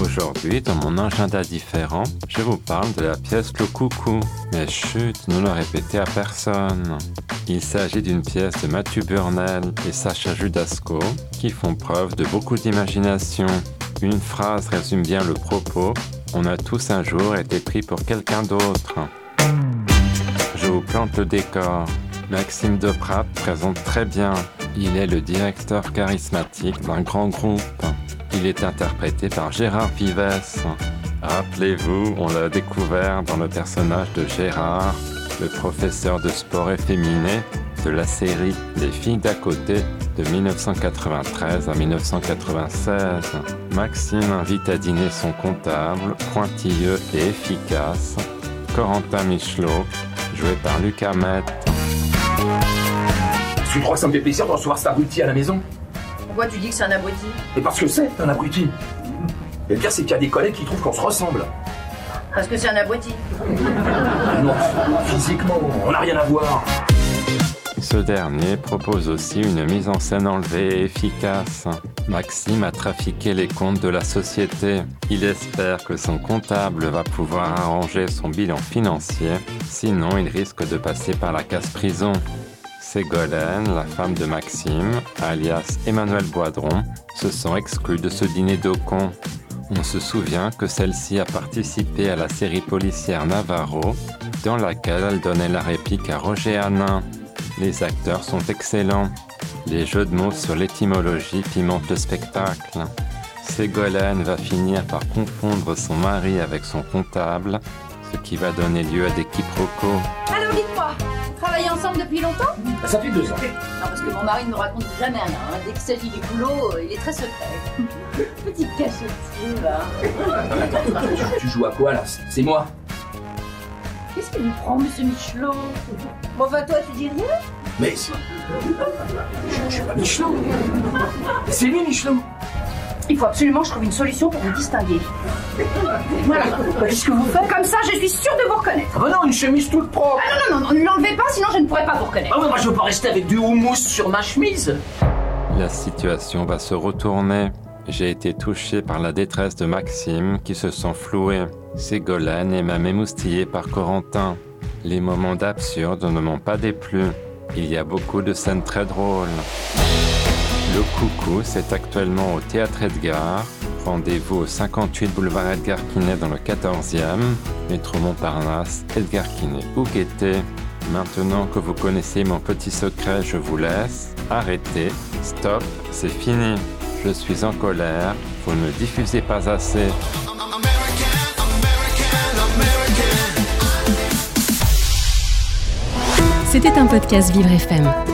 Aujourd'hui, dans mon agenda différent, je vous parle de la pièce Le Coucou. Mais chut, ne le répétez à personne. Il s'agit d'une pièce de Mathieu Burnel et Sacha Judasco qui font preuve de beaucoup d'imagination. Une phrase résume bien le propos. On a tous un jour été pris pour quelqu'un d'autre. Je vous plante le décor. Maxime Deprat présente très bien. Il est le directeur charismatique d'un grand groupe. Il est interprété par Gérard Vives. Rappelez-vous, on l'a découvert dans le personnage de Gérard, le professeur de sport efféminé de la série Les filles d'à côté de 1993 à 1996. Maxime invite à dîner son comptable, pointilleux et efficace, Corentin Michelot, joué par Luc Hamet. Tu crois que ça me fait plaisir de recevoir cet abruti à la maison? Pourquoi tu dis que c'est un abruti Mais parce que c'est un abruti. Et le pire, c'est qu'il y a des collègues qui trouvent qu'on se ressemble. Parce que c'est un abruti. Non, physiquement, on n'a rien à voir. Ce dernier propose aussi une mise en scène enlevée et efficace. Maxime a trafiqué les comptes de la société. Il espère que son comptable va pouvoir arranger son bilan financier, sinon il risque de passer par la casse-prison. Ségolène, la femme de Maxime, alias Emmanuel Boidron, se sent exclue de ce dîner de cons. On se souvient que celle-ci a participé à la série policière Navarro, dans laquelle elle donnait la réplique à Roger Hanin. Les acteurs sont excellents. Les jeux de mots sur l'étymologie pimentent le spectacle. Ségolène va finir par confondre son mari avec son comptable, ce qui va donner lieu à des quiproquos. Alors dites-moi, travaillez ensemble depuis longtemps Ça fait deux ans. Non, parce que mon mari ne me raconte jamais rien. hein. Dès qu'il s'agit du boulot, euh, il est très secret. Petite cachetier, va. Tu, tu joues à quoi là? C'est moi. Qu'est-ce qui vous prend, monsieur Michelot? Bon, bah toi, tu dis rien? Mais je, je suis pas Michelot. C'est lui Michelot. Il faut absolument que je trouve une solution pour vous distinguer. Voilà. Qu'est-ce que vous faites Comme ça, je suis sûre de vous reconnaître. Ah bah non, une chemise toute propre. Ah non, non, non, ne l'enlevez pas, sinon je ne pourrai pas vous reconnaître. Ah ouais, moi je veux pas rester avec du houmous sur ma chemise. La situation va se retourner. J'ai été touché par la détresse de Maxime qui se sent floué. Ségolène est même émoustillée par Corentin. Les moments d'absurde ne m'ont pas déplu. Il y a beaucoup de scènes très drôles. Le Coucou, c'est actuellement au Théâtre Edgar. Rendez-vous au 58 boulevard Edgar Quinet dans le 14e, métro Montparnasse, Edgar Quinet ou Gaîté. Maintenant que vous connaissez mon petit secret, je vous laisse. Arrêtez, stop, c'est fini. Je suis en colère, vous ne diffusez pas assez. C'était un podcast Vivre FM.